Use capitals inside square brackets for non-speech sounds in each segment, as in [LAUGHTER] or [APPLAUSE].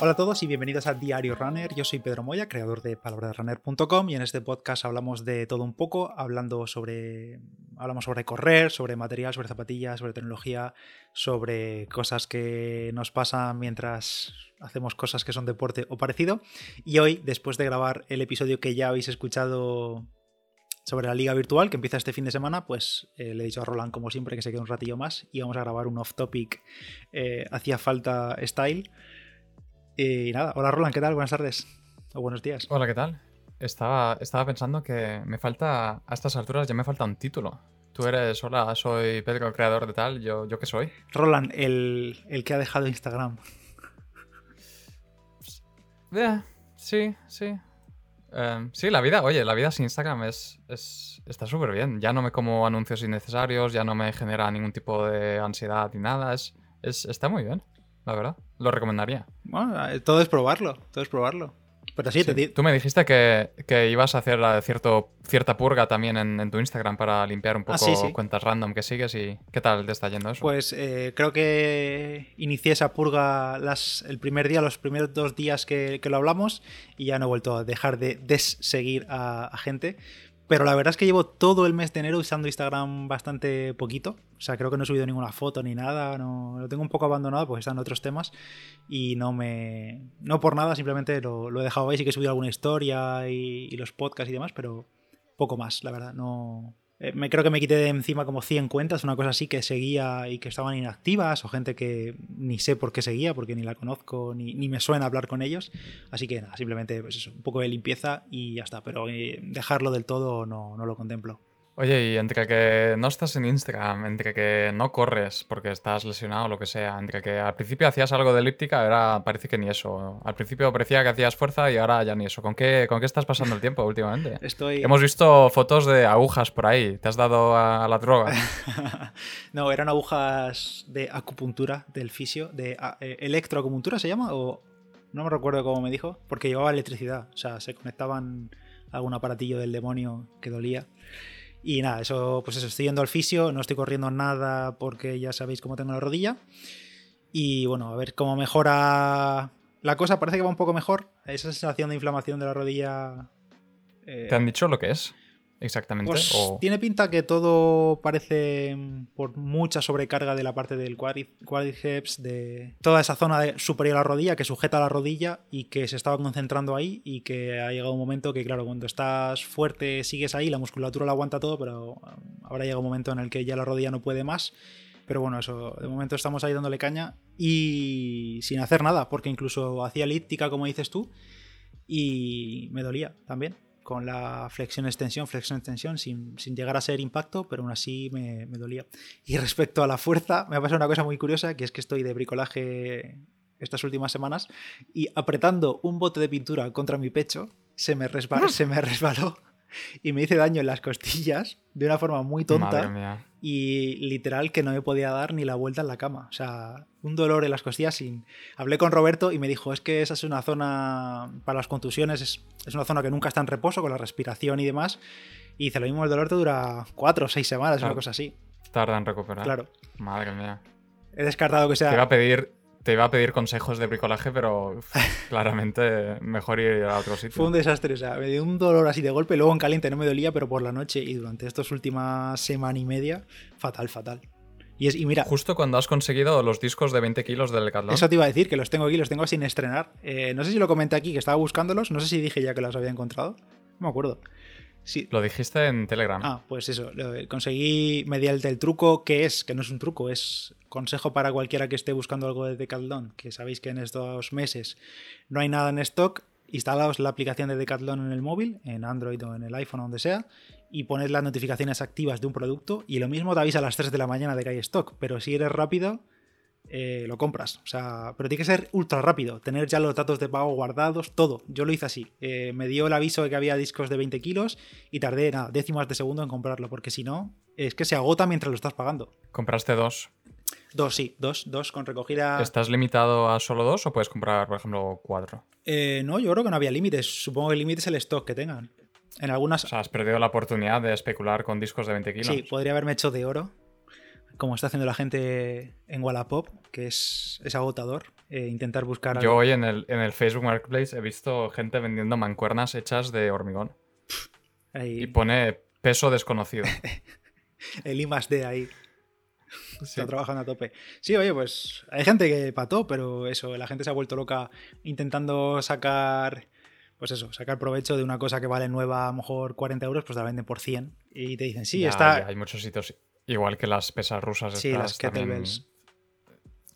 Hola a todos y bienvenidos a Diario Runner. Yo soy Pedro Moya, creador de palabrasrunner.com y en este podcast hablamos de todo un poco, hablando sobre hablamos sobre correr, sobre material, sobre zapatillas, sobre tecnología, sobre cosas que nos pasan mientras hacemos cosas que son deporte o parecido. Y hoy, después de grabar el episodio que ya habéis escuchado sobre la liga virtual que empieza este fin de semana, pues eh, le he dicho a Roland, como siempre, que se quede un ratillo más y vamos a grabar un off-topic eh, hacía falta style. Y nada, hola Roland, ¿qué tal? Buenas tardes o buenos días. Hola, ¿qué tal? Estaba, estaba pensando que me falta, a estas alturas ya me falta un título. Tú eres, hola, soy Pedro, creador de tal, ¿yo, yo qué soy? Roland, el, el que ha dejado Instagram. Eh, sí, sí. Eh, sí, la vida, oye, la vida sin Instagram es, es está súper bien. Ya no me como anuncios innecesarios, ya no me genera ningún tipo de ansiedad ni nada. Es, es, está muy bien, la verdad. Lo recomendaría. Bueno, eh, todo es probarlo, todo es probarlo. Pero sí, te Tú me dijiste que, que ibas a hacer eh, cierto, cierta purga también en, en tu Instagram para limpiar un poco Ah, sí, sí. cuentas random que sigues y ¿qué tal te está yendo eso? Pues eh, creo que inicié esa purga las, el primer día, los primeros dos días que, que lo hablamos y ya no he vuelto a dejar de desseguir a, a gente. Pero la verdad es que llevo todo el mes de enero usando Instagram bastante poquito. O sea, creo que no he subido ninguna foto ni nada. No, lo tengo un poco abandonado porque están otros temas. Y no me. No por nada, simplemente lo, lo he dejado ahí. Sí que he subido alguna historia y, y los podcasts y demás, pero poco más, la verdad. No. Eh, me creo que me quité de encima como 100 cuentas, una cosa así que seguía y que estaban inactivas, o gente que ni sé por qué seguía, porque ni la conozco, ni, ni me suena hablar con ellos. Así que nada, simplemente pues eso, un poco de limpieza y ya está. Pero eh, dejarlo del todo no, no lo contemplo. Oye, y entre que no estás en Instagram, entre que no corres porque estás lesionado o lo que sea, entre que al principio hacías algo de elíptica, ahora parece que ni eso. Al principio parecía que hacías fuerza y ahora ya ni eso. ¿Con qué, con qué estás pasando el tiempo últimamente? [LAUGHS] Estoy. Hemos visto fotos de agujas por ahí. ¿Te has dado a, a la droga? [LAUGHS] no, eran agujas de acupuntura del fisio, de ah, eh, electroacupuntura se llama, o no me recuerdo cómo me dijo, porque llevaba electricidad, o sea, se conectaban a algún aparatillo del demonio que dolía. Y nada, eso, pues eso, estoy yendo al fisio, no estoy corriendo nada porque ya sabéis cómo tengo la rodilla. Y bueno, a ver cómo mejora la cosa, parece que va un poco mejor. Esa sensación de inflamación de la rodilla. eh, ¿Te han dicho lo que es exactamente? pues O- tiene pinta que todo parece mm, por mucha sobrecarga de la parte del cuádriceps, de toda esa zona de- superior a la rodilla que sujeta la rodilla y que se estaba concentrando ahí y que ha llegado un momento que, claro, cuando estás fuerte sigues ahí, la musculatura lo aguanta todo, pero mm, ahora llega un momento en el que ya la rodilla no puede más. Pero bueno, eso, de momento estamos ahí dándole caña y sin hacer nada, porque incluso hacía elíptica, como dices tú, y me dolía también con la flexión extensión, flexión extensión, sin, sin llegar a ser impacto, pero aún así me, me dolía. Y respecto a la fuerza, me ha pasado una cosa muy curiosa, que es que estoy de bricolaje estas últimas semanas y apretando un bote de pintura contra mi pecho, se me, resba- se me resbaló y me hice daño en las costillas de una forma muy Madre tonta mía. y literal que no me podía dar ni la vuelta en la cama. O sea, un dolor en las costillas sin... Hablé con Roberto y me dijo, es que esa es una zona, para las contusiones, es, es una zona que nunca está en reposo con la respiración y demás. Y dice, lo mismo el dolor te dura cuatro o seis semanas, Claro. una cosa así. Tarda en recuperar. Claro. Madre mía. He descartado que Te iba a sea... pedir, te iba a pedir consejos de bricolaje, pero [LAUGHS] claramente mejor ir a otro sitio. Fue un desastre, o sea, me dio un dolor así de golpe, luego en caliente no me dolía, pero por la noche y durante estas últimas semana y media, fatal, fatal. Y, es, y mira, Justo cuando has conseguido los discos de 20 kilos del Decathlon. Eso te iba a decir, que los tengo aquí, los tengo sin estrenar. Eh, no sé si lo comenté aquí, que estaba buscándolos. No sé si dije ya que los había encontrado. No me acuerdo. Sí. Lo dijiste en Telegram. Ah, pues eso. lo- conseguí mediante el truco que es, que no es un truco, es consejo para cualquiera que esté buscando algo de Decathlon. Que sabéis que en estos meses no hay nada en stock. Instalaos la aplicación de Decathlon en el móvil, en Android o en el iPhone o donde sea, y poned las notificaciones activas de un producto. Y lo mismo te avisa a las 3 de la mañana de que hay stock. Pero si eres rápido, eh, lo compras. O sea, pero tiene que ser ultra rápido, tener ya los datos de pago guardados, todo. Yo lo hice así. Eh, me dio el aviso de que había discos de 20 kilos y tardé nada, décimas de segundo en comprarlo, porque si no, es que se agota mientras lo estás pagando. Compraste dos. Dos, sí, dos, dos con recogida. ¿Estás limitado a solo dos o puedes comprar, por ejemplo, cuatro? Eh, no, yo creo que no había límites. Supongo que el límite es el stock que tengan. En algunas. O sea, has perdido la oportunidad de especular con discos de 20 kilos. Sí, podría haberme hecho de oro. Como está haciendo la gente en Wallapop, que es, es agotador. eh, intentar buscar. Yo algo- hoy en el, en el Facebook Marketplace he visto gente vendiendo mancuernas hechas de hormigón. ahí, Y pone peso desconocido. [LAUGHS] el I más D ahí. Sí. Está trabajando a tope. Sí, oye, pues hay gente que pató, pero eso, la gente se ha vuelto loca intentando sacar, pues eso, sacar provecho de una cosa que vale nueva a lo mejor 40 euros, pues te la venden por 100. Y te dicen, sí, Ya, está... ya hay muchos sitios, igual que las pesas rusas. Sí, estas las también,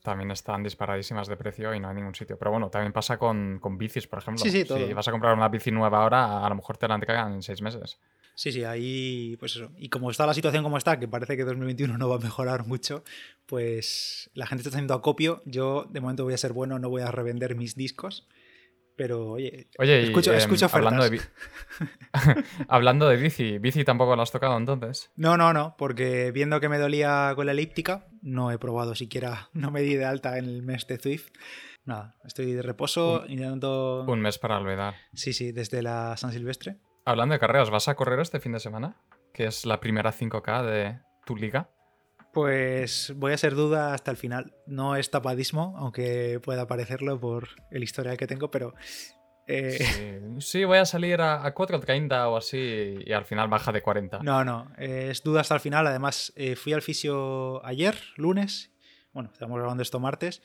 también están disparadísimas de precio y no hay ningún sitio. Pero bueno, también pasa con, con bicis, por ejemplo. Sí, sí, todo. Si vas a comprar una bici nueva ahora, a lo mejor te la entregan en seis meses. Sí, sí, ahí, pues eso. Y como está la situación como está, que parece que 2021 no va a mejorar mucho, pues la gente está haciendo acopio. Yo, de momento, voy a ser bueno, no voy a revender mis discos. Pero, oye, Oye, y, escucho, em, escucho ofertas. hablando, de [LAUGHS] [LAUGHS] hablando de bici, ¿bici tampoco la has tocado entonces? No, no, no, porque viendo que me dolía con la elíptica, no he probado siquiera, [LAUGHS] no me di de alta en el mes de Zwift. Nada, estoy de reposo, intentando... Un mes para olvidar. Sí, sí, desde la San Silvestre. Hablando de carreras, ¿vas a correr este fin de semana? Que es la primera 5K de tu liga. Pues voy a ser duda hasta el final. No es tapadismo, aunque pueda parecerlo por el historial que tengo, pero... eh, Sí, sí, voy a salir a, a 4.30 o así y al final baja de 40. No, no, eh, es duda hasta el final. Además, eh, fui al fisio ayer, lunes. Bueno, estamos grabando esto martes.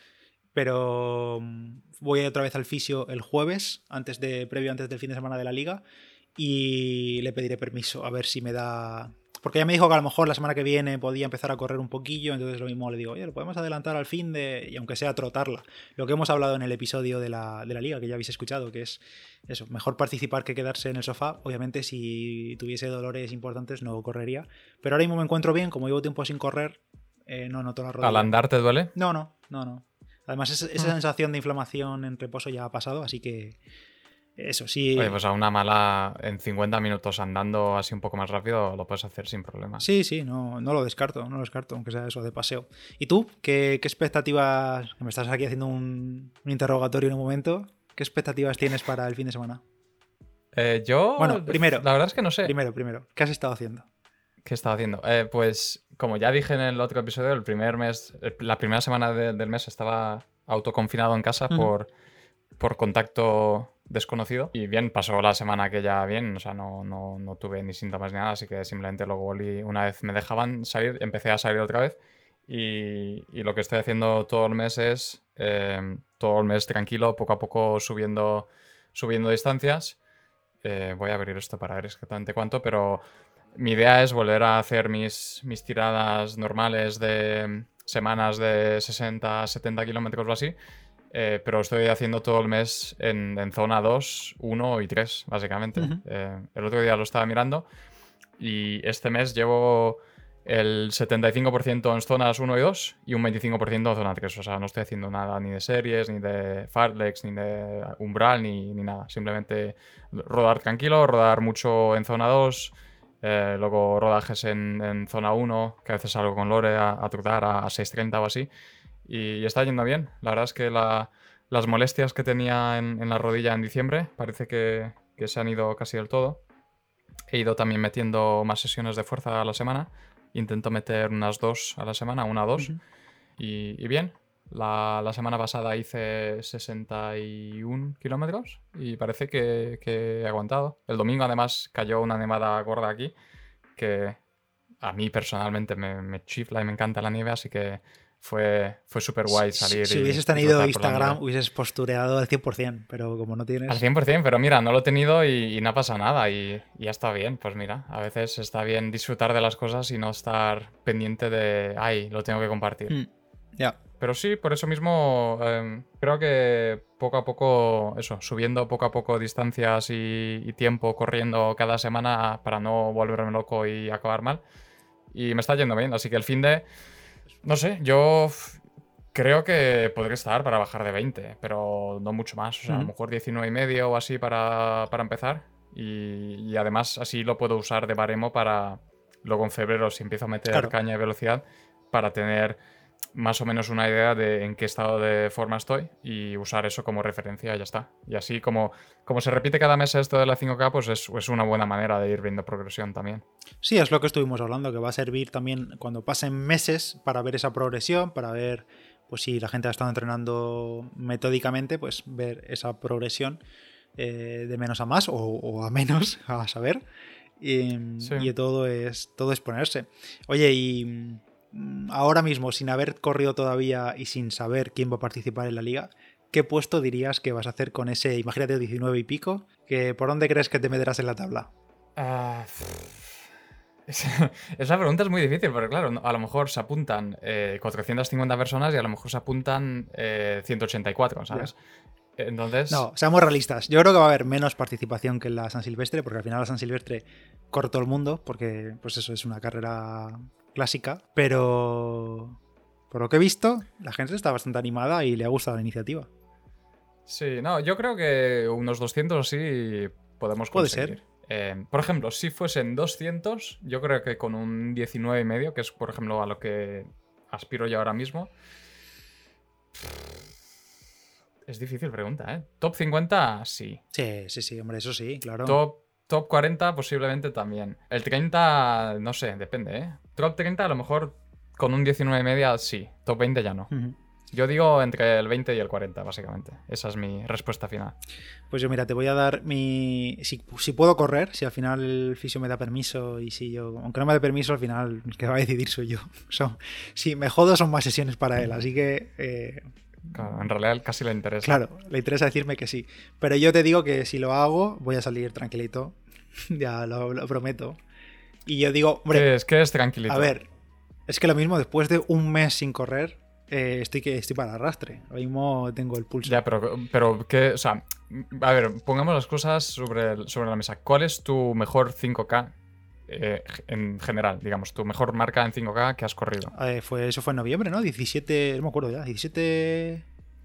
Pero mm, voy otra vez al fisio el jueves, antes de, previo antes del fin de semana de la liga. Y le pediré permiso a ver si me da. Porque ya me dijo que a lo mejor la semana que viene podía empezar a correr un poquillo. Entonces lo mismo le digo, oye, lo podemos adelantar al fin de. Y aunque sea trotarla. Lo que hemos hablado en el episodio de la, de la liga, que ya habéis escuchado, que es eso, mejor participar que quedarse en el sofá. Obviamente, si tuviese dolores importantes, no correría. Pero ahora mismo me encuentro bien, como llevo tiempo sin correr, eh, no noto la rodilla. ¿Al andar te duele? No, no, no, no. Además, es- esa Ah. sensación de inflamación en reposo ya ha pasado, así que. Eso sí. Oye, pues a una mala en 50 minutos andando así un poco más rápido lo puedes hacer sin problema. Sí, sí, no, no lo descarto, no lo descarto, aunque sea eso de paseo. ¿Y tú? ¿Qué, qué expectativas? Que me estás aquí haciendo un, un interrogatorio en un momento. ¿Qué expectativas tienes para el fin de semana? Eh, yo, Bueno, primero. la verdad es que no sé Primero, primero, ¿qué has estado haciendo? qué estaba haciendo. Eh, pues como ya dije en el otro episodio, el primer mes, la primera semana de- del mes estaba autoconfinado en casa por, por contacto desconocido. Y bien, pasó la semana que ya bien, o sea, no, no, no tuve ni síntomas ni nada, así que simplemente luego volví, una vez me dejaban salir, empecé a salir otra vez. Y, y lo que estoy haciendo todo el mes es, eh, todo el mes tranquilo, poco a poco subiendo, subiendo distancias. Eh, voy a abrir esto para ver exactamente cuánto, pero mi idea es volver a hacer mis, mis tiradas normales de semanas de 60, 70 kilómetros o así. Eh, pero estoy haciendo todo el mes en, en zona 2, 1 y 3, básicamente. Ujú. Eh, el otro día lo estaba mirando y este mes llevo el 75% en zonas 1 y 2 y un 25% en zona 3. O sea, no estoy haciendo nada ni de series, ni de farlex, ni de umbral, ni, ni nada. Simplemente rodar tranquilo, rodar mucho en zona 2, eh, luego rodajes en, en zona 1, que a veces salgo con Lore a, a trotar a, a 6.30 o así. Y, está yendo bien. La verdad es que la- las molestias que tenía en, en la rodilla en diciembre parece que, que se han ido casi del todo. He ido también metiendo más sesiones de fuerza a la semana. Intento meter unas dos a la semana, una o dos. Y, y bien, la, la semana pasada hice 61 kilómetros y parece que, que he aguantado. El domingo además cayó una nevada gorda aquí que a mí personalmente me, me chifla y me encanta la nieve, así que fue, fue súper guay Si- salir. Si, y hubieses tenido Instagram, hubieses postureado al 100%, pero como no tienes. Al 100%, pero mira, no lo he tenido y, y no pasa nada y, y ya está bien. Pues mira, a veces está bien disfrutar de las cosas y no estar pendiente de, ay, lo tengo que compartir. Mm, Ya. Pero sí, por eso mismo em, creo que poco a poco, eso, subiendo poco a poco distancias y, y tiempo corriendo cada semana para no volverme loco y acabar mal. Y me está yendo bien, así que el fin de, no sé, yo creo que podré estar para bajar de 20, pero no mucho más, o sea, a lo mejor 19 y medio o así para, para empezar. Y, y además así lo puedo usar de baremo para luego en febrero, si empiezo a meter Claro. caña y velocidad, para tener más o menos una idea de en qué estado de forma estoy y usar eso como referencia y ya está. Y así como, como se repite cada mes esto de la 5K, pues es, es, una buena manera de ir viendo progresión también. Sí, es lo que estuvimos hablando, que va a servir también cuando pasen meses para ver esa progresión, para ver pues si la gente ha estado entrenando metódicamente, pues ver esa progresión eh, de menos a más o, a menos, [LAUGHS] a saber. Y, y, todo es todo es ponerse. Oye, y ahora mismo, sin haber corrido todavía y sin saber quién va a participar en la liga, ¿qué puesto dirías que vas a hacer con ese, imagínate, 19 y pico? Que, ¿Por dónde crees que te meterás en la tabla? [LAUGHS] Uh, esa pregunta es muy difícil, porque claro, a lo mejor se apuntan 450 eh, personas y a lo mejor se apuntan 184, eh, ¿sabes? Entonces. No, seamos realistas. Yo creo que va a haber menos participación que en la San Silvestre, porque al final la San Silvestre corre todo el mundo, porque pues eso es una carrera clásica, pero por lo que he visto, la gente está bastante animada y le ha gustado la iniciativa. Sí, no, yo creo que unos 200 sí podemos conseguir. Puede ser. Eh, por ejemplo, si fuesen 200, yo creo que con un 19,5, que es por ejemplo a lo que aspiro yo ahora mismo. Es difícil pregunta, ¿eh? Top 50, sí. Sí, sí, sí, hombre, eso sí, claro. Top Top 40 posiblemente también. El 30, no sé, depende, ¿eh? Top 30 a lo mejor con un 19 media sí. Top 20 ya no. Yo digo entre el 20 y el 40, básicamente. Esa es mi respuesta final. Pues yo, mira, te voy a dar mi. Si, puedo correr, si al final el fisio me da permiso y si yo. Aunque no me dé permiso, al final el que va a decidir soy yo. [LAUGHS] si me jodo, son más sesiones para él. Así que. Eh, en realidad casi le interesa. Claro, le interesa decirme que sí. Pero yo te digo que si lo hago, voy a salir tranquilito [LAUGHS] ya lo, prometo. Y yo digo, hombre. es? que es tranquilito? A ver, es que lo mismo, después de un mes sin correr, eh, estoy, que, estoy para arrastre. Ahora mismo tengo el pulso. Ya, pero, pero ¿qué? O sea, a ver, pongamos las cosas sobre, sobre la mesa. ¿Cuál es tu mejor 5K eh, en general, digamos, tu mejor marca en 5K que has corrido? Eh, fue, eso fue en noviembre, ¿no? 17, no me acuerdo ya, 17...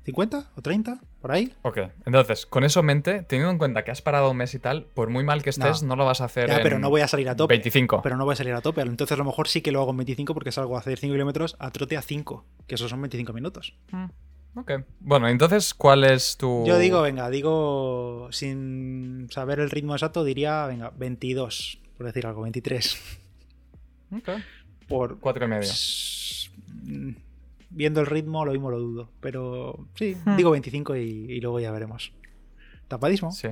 ¿50 o 30? ¿Por ahí? Ok, entonces, con eso en mente, teniendo en cuenta que has parado un mes y tal, por muy mal que estés, no, lo vas a hacer. Ya, pero no voy a salir a tope. 25. Pero no voy a salir a tope. Entonces, a lo mejor sí que lo hago en 25 porque salgo a hacer 5 kilómetros a trote a 5, que esos son 25 minutos. Mm, ok. Bueno, entonces, ¿cuál es tu.? Yo digo, venga, digo, sin saber el ritmo exacto, diría, venga, 22, por decir algo, 23. Ok. Por. 4 y medio viendo el ritmo, lo mismo lo dudo. Pero sí, hmm. digo 25 y, luego ya veremos. ¿Tapadismo? Sí.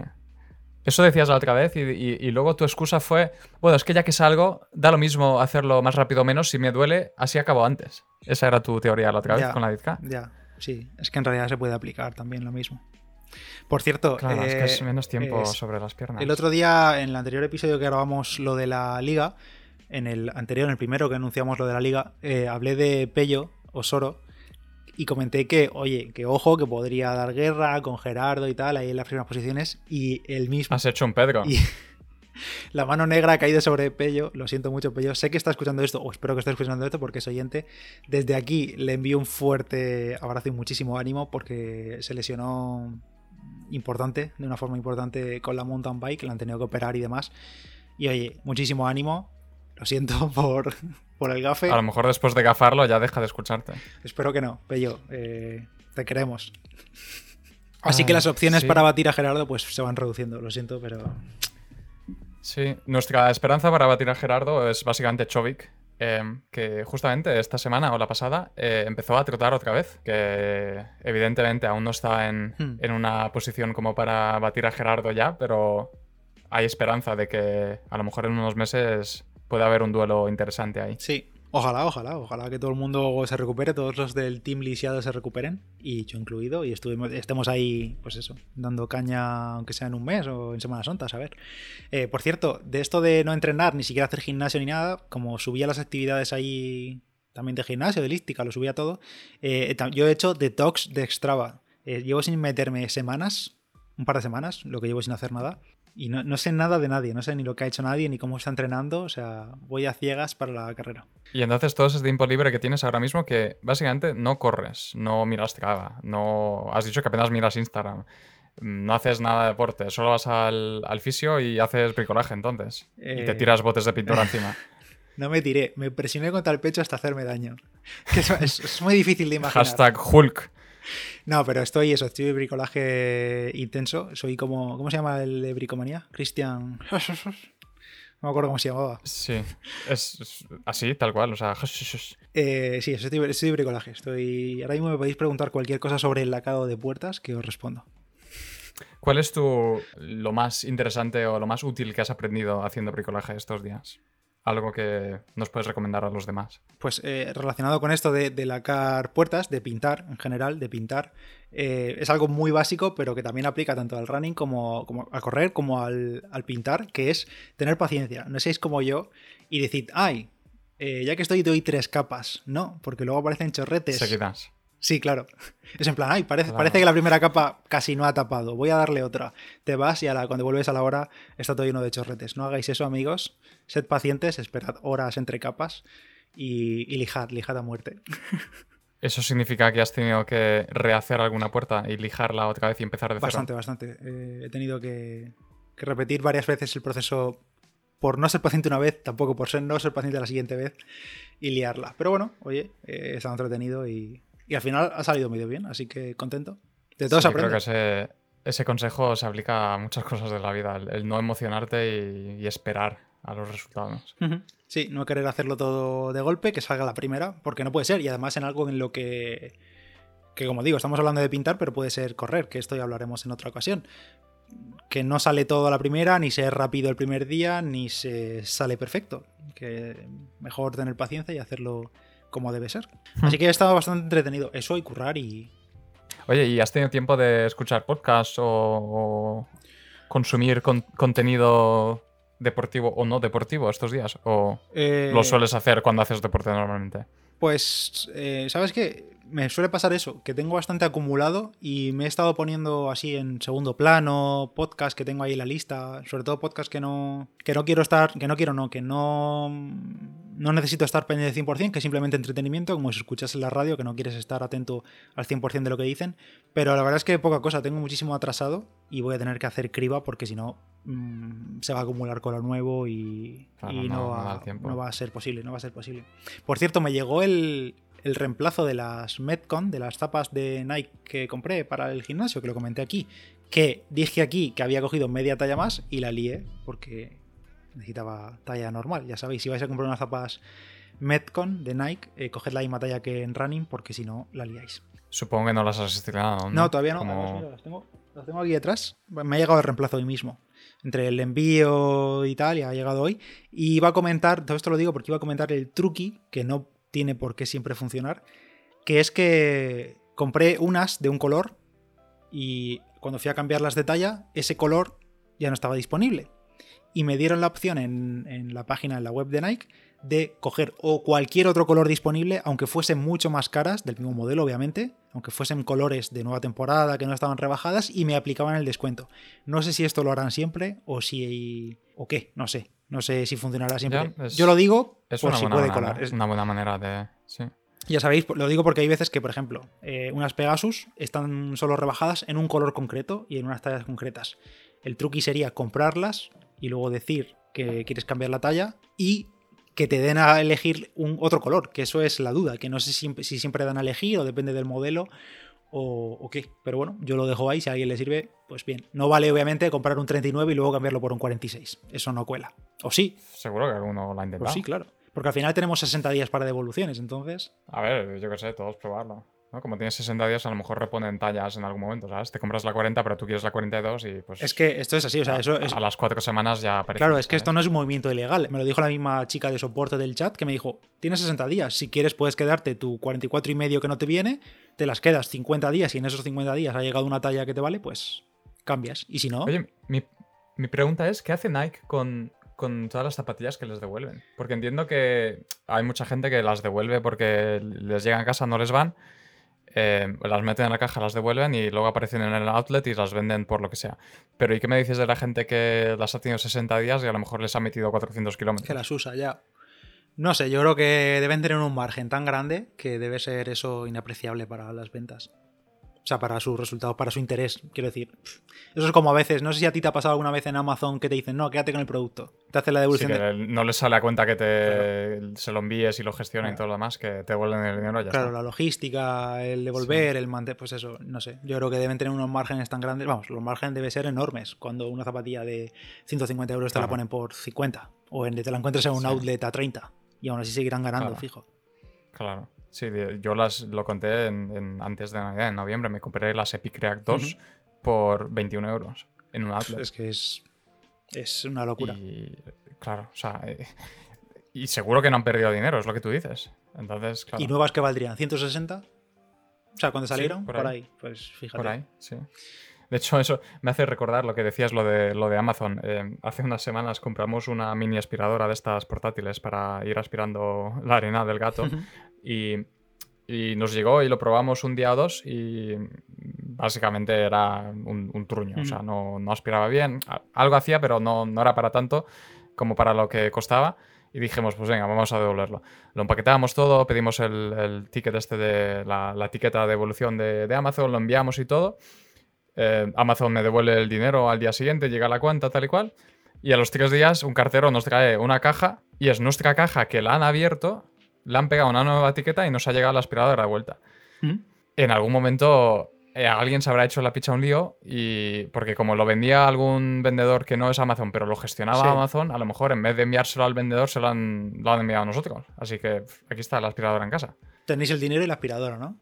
Eso decías la otra vez y, luego tu excusa fue, bueno, es que ya que salgo, da lo mismo hacerlo más rápido o menos, si me duele, así acabo antes. Esa era tu teoría la otra vez con la 10K. Ya, sí, es que en realidad se puede aplicar también lo mismo. Por cierto, claro, es que es eh, menos tiempo sobre las piernas. El otro día, en el anterior episodio que grabamos lo de la liga, en el anterior, en el primero que anunciamos lo de la liga, eh, hablé de Pello Osoro. Y comenté que, oye, que ojo, que podría dar guerra con Gerardo y tal, ahí en las primeras posiciones. Y el mismo. Has hecho un Pedro. Y [LAUGHS] la mano negra ha caído sobre Pello. Lo siento mucho, Pello. Sé que está escuchando esto, o espero que esté escuchando esto porque es oyente. Desde aquí le envío un fuerte abrazo y muchísimo ánimo porque se lesionó importante, de una forma importante con la mountain bike, la han tenido que operar y demás. Y oye, muchísimo ánimo. Lo siento [LAUGHS] por, por el gafe. A lo mejor después de gafarlo ya deja de escucharte. Espero que no, Pello. Eh, te queremos. Así que las opciones para batir a Gerardo pues se van reduciendo, lo siento, pero... Sí, nuestra esperanza para batir a Gerardo es básicamente Chovik, eh, que justamente esta semana o la pasada eh, empezó a trotar otra vez, que evidentemente aún no está en, hmm. en, una posición como para batir a Gerardo ya, pero hay esperanza de que a lo mejor en unos meses puede haber un duelo interesante ahí. Sí, Ojalá, ojalá, ojalá que todo el mundo se recupere, todos los del Team Lisiado se recuperen, y yo incluido, y estuvimos, estemos ahí, pues eso, dando caña, aunque sea en un mes o en Semana Santa, a ver. Eh, por cierto, de esto de no entrenar, ni siquiera hacer gimnasio ni nada, como subía las actividades ahí también de gimnasio, de lística, lo subía todo, eh, yo he hecho detox de Strava. Eh, llevo sin meterme semanas, un par de semanas, lo que llevo sin hacer nada, y no, sé nada de nadie, no sé ni lo que ha hecho nadie, ni cómo está entrenando, o sea, voy a ciegas para la carrera. Y entonces todo ese tiempo libre que tienes ahora mismo que básicamente no corres, no miras Strava, no has dicho que apenas miras Instagram, no haces nada de deporte, solo vas al, al fisio y haces bricolaje entonces. Y te eh, tiras botes de pintura encima. [LAUGHS] No me tiré, me presioné contra el pecho hasta hacerme daño. [LAUGHS] Que es, es- es muy difícil de imaginar. Hashtag Hulk. No, pero estoy eso, estoy de bricolaje intenso. Soy como. ¿Cómo se llama el de bricomanía? Cristian. [LAUGHS] No me acuerdo cómo se llamaba. Sí, es, es así, tal cual. O sea, [LAUGHS] Eh, sí, estoy de bricolaje. Estoy. Ahora mismo me podéis preguntar cualquier cosa sobre el lacado de puertas que os respondo. ¿cuál es tu lo más interesante o lo más útil que has aprendido haciendo bricolaje estos días? Algo que nos puedes recomendar a los demás. Pues eh, relacionado con esto de, de lacar puertas, de pintar en general, de pintar, eh, es algo muy básico, pero que también aplica tanto al running como, como al correr, como al, al pintar, que es tener paciencia. No seáis como yo y decir, ay, eh, ya que estoy doy tres capas. No, porque luego aparecen chorretes. Seguidas. Sí, claro. Es en plan, ay, parece, Claro. parece que la primera capa casi no ha tapado. Voy a darle otra. Te vas y a la, cuando vuelves a la hora está todo lleno de chorretes. No hagáis eso, amigos. Sed pacientes, esperad horas entre capas y, y lijad, lijad a muerte. [LAUGHS] ¿Eso significa que has tenido que rehacer alguna puerta y lijarla otra vez y empezar de cero? Bastante, bastante. Eh, he tenido que, que repetir varias veces el proceso por no ser paciente una vez, tampoco por ser no ser paciente la siguiente vez y liarla. Pero bueno, oye, eh, he estado entretenido y, y al final ha salido medio bien, así que contento. De todo Sí, se creo que ese, ese consejo se aplica a muchas cosas de la vida. El, el no emocionarte y, y esperar a los resultados. Ujú. Sí, no querer hacerlo todo de golpe, que salga la primera, porque no puede ser. Y además en algo en lo que, que como digo, estamos hablando de pintar, pero puede ser correr, que esto ya hablaremos en otra ocasión. Que no sale todo a la primera, ni se es rápido el primer día, ni se sale perfecto. Que mejor tener paciencia y hacerlo como debe ser. Así que he estado bastante entretenido. Eso y currar y... Oye, ¿y has tenido tiempo de escuchar podcasts o, o consumir con- contenido deportivo o no deportivo estos días? ¿O eh, lo sueles hacer cuando haces deporte normalmente? Pues, eh, ¿sabes qué? Me suele pasar eso, que tengo bastante acumulado y me he estado poniendo así en segundo plano, podcast que tengo ahí en la lista, sobre todo podcast que no, que no quiero estar, que no quiero no, que no, no necesito estar pendiente 100%, que es simplemente entretenimiento, como si escuchas en la radio, que no quieres estar atento al 100% de lo que dicen, pero la verdad es que poca cosa, tengo muchísimo atrasado y voy a tener que hacer criba porque si no mm, se va a acumular con lo nuevo y, Claro, y no- va, no va a ser posible, no va a ser posible. Por cierto, me llegó el, el reemplazo de las Metcon, de las zapas de Nike que compré para el gimnasio, que lo comenté aquí, que dije aquí que había cogido media talla más y la lié porque necesitaba talla normal. Ya sabéis, si vais a comprar unas zapas Metcon de Nike, eh, coged la misma talla que en running porque si no, la liáis. Supongo que no las has estirado, ¿no? No, todavía no. Como- además, mira, las, tengo, las tengo aquí detrás. Me ha llegado el reemplazo hoy mismo. Entre el envío y tal, ya ha llegado hoy. Y iba a comentar, todo esto lo digo porque iba a comentar el truqui, que no tiene por qué siempre funcionar, que es que compré unas de un color y cuando fui a cambiarlas de talla, ese color ya no estaba disponible. Y me dieron la opción en, en la página, en la web de Nike, de coger o cualquier otro color disponible, aunque fuesen mucho más caras, del mismo modelo obviamente, aunque fuesen colores de nueva temporada que no estaban rebajadas, y me aplicaban el descuento. No sé si esto lo harán siempre o si... o qué, no sé. No sé si funcionará siempre. Ya, es- Yo lo digo Es por una, si buena puede manera, colar. Es- una buena manera de... Sí. ya sabéis, lo digo porque hay veces que, por ejemplo, eh, unas Pegasus están solo rebajadas en un color concreto y en unas tallas concretas. El truqui sería comprarlas y luego decir que quieres cambiar la talla y que te den a elegir un otro color, que eso es la duda, que no sé si, si siempre dan a elegir o depende del modelo o, o qué. Pero bueno, yo lo dejo ahí, si a alguien le sirve, pues bien. No vale obviamente comprar un 39 y luego cambiarlo por un 46. Eso no cuela. O sí, Seguro que alguno lo ha o intentado. sí, claro. Porque al final tenemos 60 días para devoluciones, entonces... A ver, yo qué sé, todos probarlo. ¿No? Como tienes 60 días, a lo mejor reponen tallas en algún momento, ¿sabes? Te compras la 40, pero tú quieres la 42 y pues... Es que esto es así, o sea, eso es... a las cuatro semanas ya aparece. Claro, es que esto ¿sabes? no es un movimiento ilegal. Me lo dijo la misma chica de soporte del chat que me dijo, tienes 60 días, si quieres puedes quedarte tu 44 y medio que no te viene, te las quedas 50 días y en esos 50 días ha llegado una talla que te vale, pues cambias. Y si no, Oye, mi, mi pregunta es, ¿qué hace Nike con, con todas las zapatillas que les devuelven? Porque entiendo que hay mucha gente que las devuelve porque les llegan a casa, no les van, eh, las meten en la caja, las devuelven y luego aparecen en el outlet y las venden por lo que sea. Pero ¿y qué me dices de la gente que las ha tenido 60 días y a lo mejor les ha metido 400 kilómetros? que las usa ya. No sé, yo creo que deben tener un margen tan grande que debe ser eso inapreciable para las ventas. O sea, para sus resultados, para su interés, quiero decir. Eso es como a veces, no sé si a ti te ha pasado alguna vez en Amazon que te dicen, no, quédate con el producto. Te hace la devolución. Sí, que no les sale a cuenta que te se lo envíes y lo gestionen y todo lo demás, que te devuelven el dinero ya. Claro, la logística, el devolver, el mantener, pues eso, no sé. Yo creo que deben tener unos márgenes tan grandes. Vamos, los márgenes deben ser enormes cuando una zapatilla de 150 euros te la ponen por 50 o en, te la encuentres en un outlet a 30 y aún así seguirán ganando, fijo. Claro. Sí, yo las, lo conté en, antes de Navidad, en noviembre. Me compré las Epic React 2 por 21 euros en un outlet. Es que es, es una locura. Y, claro, o sea, eh, y seguro que no han perdido dinero, es lo que tú dices. Entonces, claro. ¿Y nuevas que valdrían? ¿160? O sea, cuando salieron, por, ahí. Pues fíjate. Por ahí, sí. De hecho, eso me hace recordar lo que decías, lo de, lo de Amazon. Eh, hace unas semanas compramos una mini aspiradora de estas portátiles para ir aspirando la arena del gato. Y, nos llegó y lo probamos un día o dos y básicamente era un, truño, o sea, no, aspiraba bien. Algo hacía, pero no, era para tanto como para lo que costaba. Y dijimos, pues venga, vamos a devolverlo. Lo empaquetábamos todo, pedimos el, ticket este de la, etiqueta de devolución de, Amazon, lo enviamos y todo. Eh, Amazon me devuelve el dinero al día siguiente, llega la cuenta, tal y cual. Y a los tres días un cartero nos trae una caja y es nuestra caja que la han abierto le han pegado una nueva etiqueta y nos ha llegado la aspiradora de vuelta. ¿Mm? En algún momento eh, alguien se habrá hecho la picha un lío y porque como lo vendía algún vendedor que no es Amazon, pero lo gestionaba Amazon, a lo mejor en vez de enviárselo al vendedor se lo han, lo han enviado a nosotros. Así que aquí está la aspiradora en casa. Tenéis el dinero y la aspiradora, ¿no?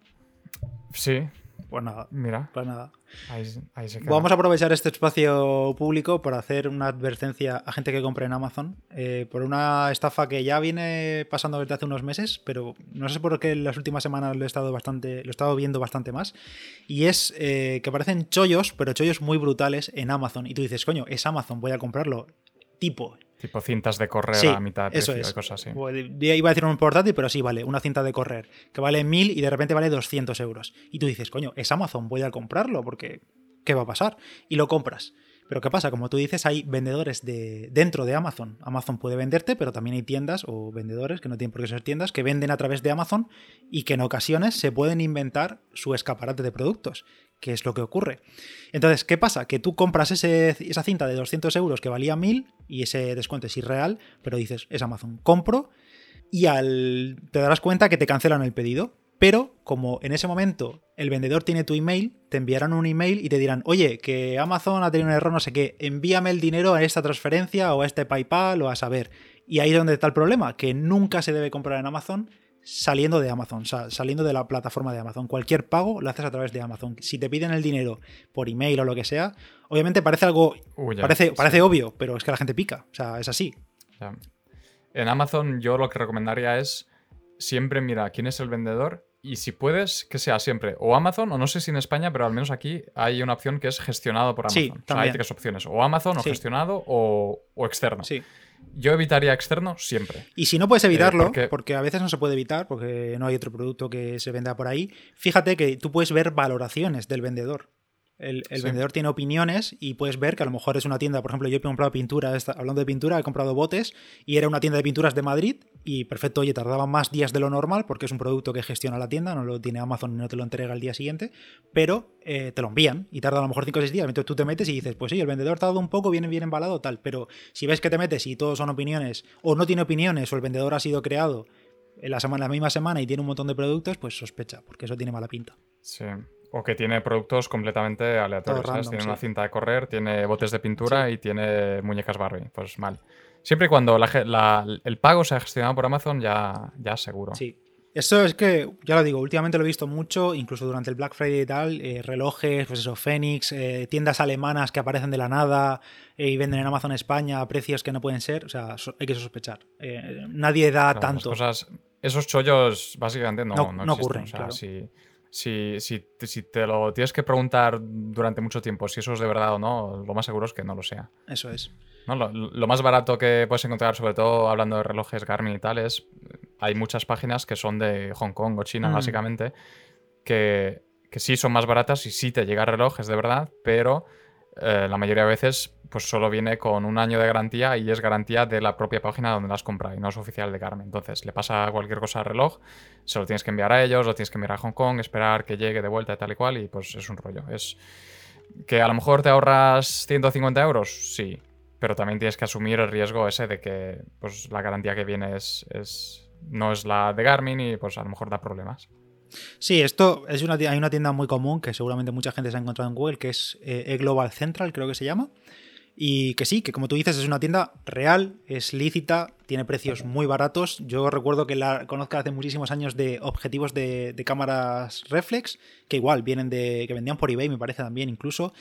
Sí, pues nada. Mira. Pues nada. Ahí, se Vamos a aprovechar este espacio público para hacer una advertencia a gente que compre en Amazon eh, por una estafa que ya viene pasando desde hace unos meses, pero no sé por qué en las últimas semanas lo he estado bastante, lo he estado viendo bastante más. Y es eh, que parecen chollos, pero chollos muy brutales en Amazon. Y tú dices, coño, es Amazon, voy a comprarlo. Tipo, Tipo cintas de correr a mitad de precio, es. cosas así. Iba a decir un portátil, pero sí, vale, una cinta de correr, que vale 1000 y de repente vale 200 euros. Y tú dices, coño, es Amazon, voy a comprarlo, porque ¿qué va a pasar? Y lo compras. Pero ¿qué pasa? Como tú dices, hay vendedores de, dentro de Amazon. Amazon puede venderte, pero también hay tiendas o vendedores, que no tienen por qué ser tiendas, que venden a través de Amazon y que en ocasiones se pueden inventar su escaparate de productos que es lo que ocurre. Entonces, ¿qué pasa? Que tú compras esa cinta de 200 euros que valía 1000 y ese descuento es irreal, pero dices, es Amazon, compro y te darás cuenta que te cancelan el pedido. Pero como en ese momento el vendedor tiene tu email, te enviarán un email y te dirán, oye, que Amazon ha tenido un error, no sé qué, envíame el dinero a esta transferencia o a este PayPal o a saber. Y ahí es donde está el problema, que nunca se debe comprar en Amazon saliendo de Amazon, saliendo de la plataforma de Amazon. Cualquier pago lo haces a través de Amazon. Si te piden el dinero por email o lo que sea, obviamente parece algo. parece, parece obvio, pero es que la gente pica. O sea, es así. En Amazon, yo lo que recomendaría es siempre mira quién es el vendedor y si puedes, que sea siempre o Amazon, o no sé si en España, pero al menos aquí hay una opción que es gestionado por Amazon. o sea, hay tres opciones: o Amazon, o gestionado, o, o externo. Sí. Yo evitaría externo siempre. Y si no puedes evitarlo, eh, porque... a veces no se puede evitar, porque no hay otro producto que se venda por ahí, fíjate que tú puedes ver valoraciones del vendedor. El, vendedor tiene opiniones y puedes ver que a lo mejor es una tienda, por ejemplo, yo he comprado pintura, hablando de pintura, he comprado botes y era una tienda de pinturas de Madrid y perfecto, oye, tardaba más días de lo normal porque es un producto que gestiona la tienda, no lo tiene Amazon y no te lo entrega al día siguiente, pero eh, te lo envían y tarda a lo mejor 5 o 6 días. Entonces tú te metes y dices, pues sí, el vendedor tardado un poco, viene bien embalado, tal, pero si ves que te metes y todos son opiniones o no tiene opiniones o el vendedor ha sido creado en la, semana, la misma semana y tiene un montón de productos, pues sospecha, porque eso tiene mala pinta. Sí. O que tiene productos completamente aleatorios. Tiene una cinta de correr, tiene botes de pintura y tiene muñecas Barbie. Pues mal. Siempre y cuando el pago sea gestionado por Amazon, ya, ya seguro. Sí. Eso es que, ya lo digo, últimamente lo he visto mucho, incluso durante el Black Friday y tal, eh, relojes, pues eso, Phoenix, eh, tiendas alemanas que aparecen de la nada eh, y venden en Amazon España a precios que no pueden ser, o sea, hay que sospechar. nadie da tanto. esos chollos básicamente no, no, ocurren. claro. Si, si, te lo tienes que preguntar durante mucho tiempo si eso es de verdad o no, lo más seguro es que no lo sea. Eso es. Lo, más barato que puedes encontrar, sobre todo hablando de relojes Garmin y tales, hay muchas páginas que son de Hong Kong o China, mm. básicamente, que, que, sí son más baratas y sí te llega reloj, es de verdad, pero eh, la mayoría de veces pues solo viene con un año de garantía y es garantía de la propia página donde la has comprado y no es oficial de Garmin. Entonces, le pasa cualquier cosa al reloj, se lo tienes que enviar a ellos, lo tienes que enviar a Hong Kong, esperar que llegue de vuelta y tal y cual, y pues es un rollo. Es que a lo mejor te ahorras 150 euros, sí, pero también tienes que asumir el riesgo ese de que pues, la garantía que viene es, no es la de Garmin y pues a lo mejor da problemas. Sí, esto es una, hay una tienda muy común que seguramente mucha gente se ha encontrado en Google, que es eh, global Central, creo que se llama. Y que sí, que como tú dices, es una tienda real, es lícita, tiene precios muy baratos. Yo recuerdo que la conozco hace muchísimos años de objetivos de, cámaras reflex, que igual vienen de. que vendían por eBay, me parece también incluso.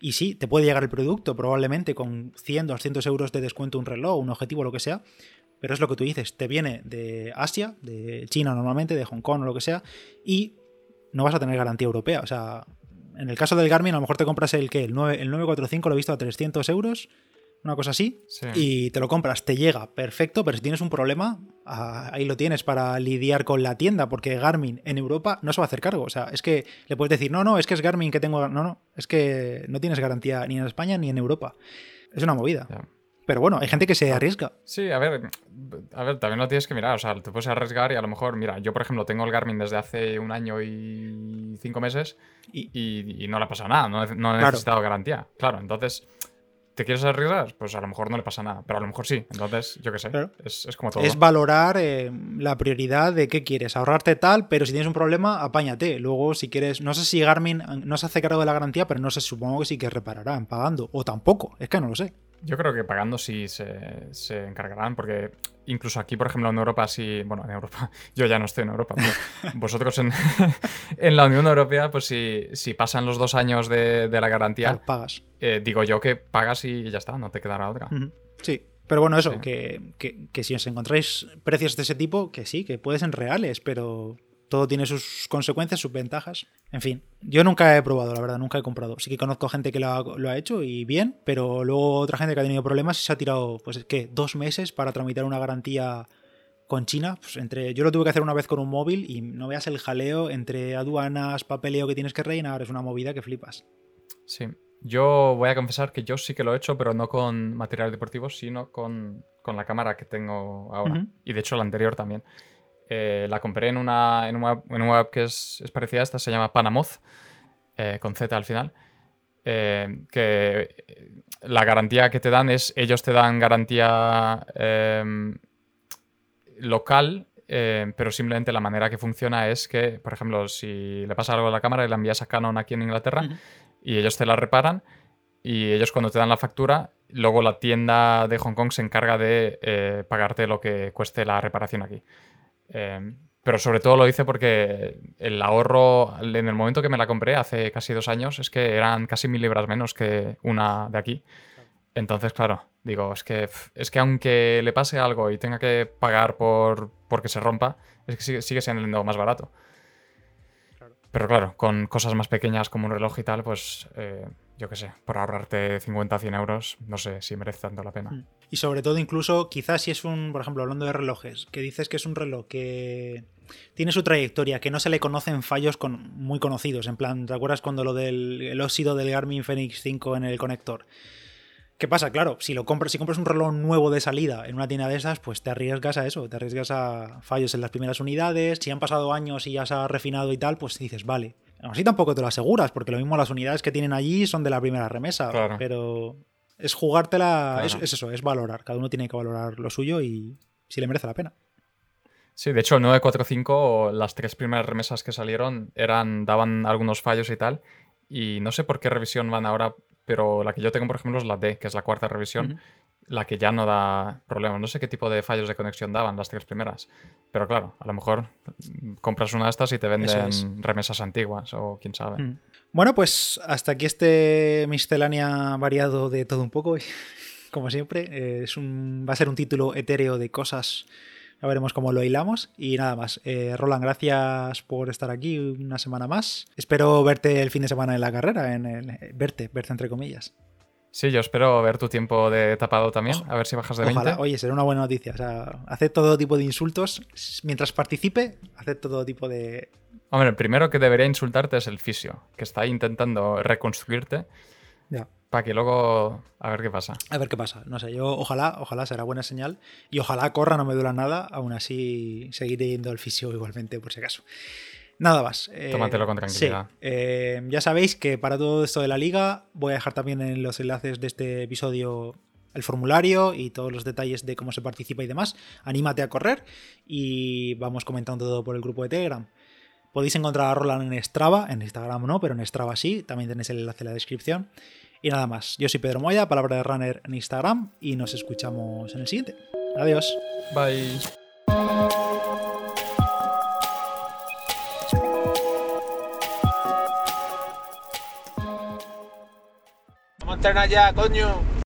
Y sí, te puede llegar el producto, probablemente con 100, 200 euros de descuento un reloj, un objetivo, lo que sea. Pero es lo que tú dices, te viene de Asia, de China normalmente, de Hong Kong o lo que sea, y no vas a tener garantía europea. O sea, en el caso del Garmin, a lo mejor te compras el que el, 9, el 945 lo he visto a 300 euros, una cosa así, y te lo compras, te llega, perfecto, pero si tienes un problema, ah, ahí lo tienes para lidiar con la tienda, porque Garmin en Europa no se va a hacer cargo. O sea, es que le puedes decir, no, no, es que es Garmin que tengo. No, no, es que no tienes garantía ni en España ni en Europa. Es una movida. Pero bueno, hay gente que se arriesga. Sí, a ver, a ver, también lo tienes que mirar. O sea, te puedes arriesgar y a lo mejor, mira, yo por ejemplo tengo el Garmin desde hace un año y cinco meses y, no le ha pasado nada, no, he necesitado garantía. Claro, entonces, ¿te quieres arriesgar? Pues a lo mejor no le pasa nada, pero a lo mejor sí. Entonces, yo qué sé, es, como todo. Es valorar eh, la prioridad de qué quieres, ahorrarte tal, pero si tienes un problema, apáñate. Luego, si quieres, no sé si Garmin no se hace cargo de la garantía, pero no sé, supongo que sí que repararán pagando, o tampoco, es que no lo sé. Yo creo que pagando sí se, encargarán, porque incluso aquí, por ejemplo, en Europa, sí. Bueno, en Europa, [LAUGHS] yo ya no estoy en Europa, pero [LAUGHS] vosotros [LAUGHS] en, la Unión Europea, pues si, si pasan los dos años de, la garantía, pagas. Eh, digo yo que pagas y ya está, no te quedará otra. Sí. Pero bueno, eso, que, que, que si os encontráis precios de ese tipo, que sí, que pueden ser reales, pero todo tiene sus consecuencias, sus ventajas. En fin, yo nunca he probado, la verdad, nunca he comprado. Sí que conozco gente que lo ha, hecho y bien, pero luego otra gente que ha tenido problemas y se ha tirado, pues, ¿qué? Dos meses para tramitar una garantía con China. Pues entre, yo lo tuve que hacer una vez con un móvil y no veas el jaleo entre aduanas, papeleo que tienes que rellenar, es una movida que flipas. Sí, yo voy a confesar que yo sí que lo he hecho, pero no con materiales deportivos, sino con, la cámara que tengo ahora. Y de hecho la anterior también. Eh, la compré en una, en una, web que es, parecida a esta, se llama Panamoz, eh, con Z al final. Eh, que la garantía que te dan es, ellos te dan garantía em, local, pero simplemente la manera que funciona es que, por ejemplo, si le pasa algo a la cámara y la envías a Canon aquí en Inglaterra y ellos te la reparan y ellos cuando te dan la factura, luego la tienda de Hong Kong se encarga de pagarte lo que cueste la reparación aquí. Em, pero sobre todo lo hice porque el ahorro, en el momento que me la compré, hace casi dos años, es que eran casi mil libras menos que una de aquí. Entonces, claro, digo, es que, es que aunque le pase algo y tenga que pagar por porque se rompa, es que sigue, siendo más barato. Pero claro, con cosas más pequeñas como un reloj y tal, pues eh, yo qué sé, por ahorrarte 50 100 euros, no sé si merece tanto la pena. Mm. Y sobre todo, incluso, quizás si es un, por ejemplo, hablando de relojes, que dices que es un reloj que tiene su trayectoria, que no se le conocen fallos con, muy conocidos. En plan, ¿te acuerdas cuando lo del óxido del Garmin Fenix 5 en el conector? ¿Qué pasa? Claro, si lo compras, si compras un reloj nuevo de salida en una tienda de esas, pues te arriesgas a eso, te arriesgas a fallos en las primeras unidades. Si han pasado años y ya se ha refinado y tal, pues dices, vale. Así tampoco te lo aseguras, porque lo mismo las unidades que tienen allí son de la primera remesa. Pero es jugártela, es, eso, es valorar. Cada uno tiene que valorar lo suyo y si le merece la pena. Sí, de hecho el 945, las tres primeras remesas que salieron, eran, daban algunos fallos y tal. Y no sé por qué revisión van ahora, pero la que yo tengo, por ejemplo, es la D, que es la cuarta revisión la que ya no da problemas. No sé qué tipo de fallos de conexión daban las tres primeras, pero claro, a lo mejor compras una de estas y te venden remesas antiguas o quién sabe. Mm. Bueno, pues hasta aquí este miscelánea variado de todo un poco. [LAUGHS] Como siempre, es un, va a ser un título etéreo de cosas. Ya veremos cómo lo hilamos. Y nada más. Eh, Roland, gracias por estar aquí una semana más. Espero verte el fin de semana en la carrera, en el, verte, verte entre comillas. Sí, yo espero ver tu tiempo de tapado también, a ver si bajas de Ojalá. Oye, será una buena noticia. O sea, todo tipo de insultos. Mientras participe, hace todo tipo de. Hombre, el primero que debería insultarte es el fisio, que está intentando reconstruirte. Ya. para que luego a ver qué pasa. A ver qué pasa. No sé, yo ojalá, ojalá será buena señal. Y ojalá corra, no me duela nada. Aún así, seguiré yendo al fisio igualmente, por si acaso. Nada más. Eh, Tómatelo con tranquilidad. Eh, ya sabéis que para todo esto de la liga voy a dejar también en los enlaces de este episodio el formulario y todos los detalles de cómo se participa y demás. Anímate a correr y vamos comentando todo por el grupo de Telegram. Podéis encontrar a Roland en Strava, en Instagram no, pero en Strava sí, también tenéis el enlace en la descripción. Y nada más, yo soy Pedro Moya, palabra de runner en Instagram y nos escuchamos en el siguiente. Adiós. Bye. Vamos a entrenar ya, coño.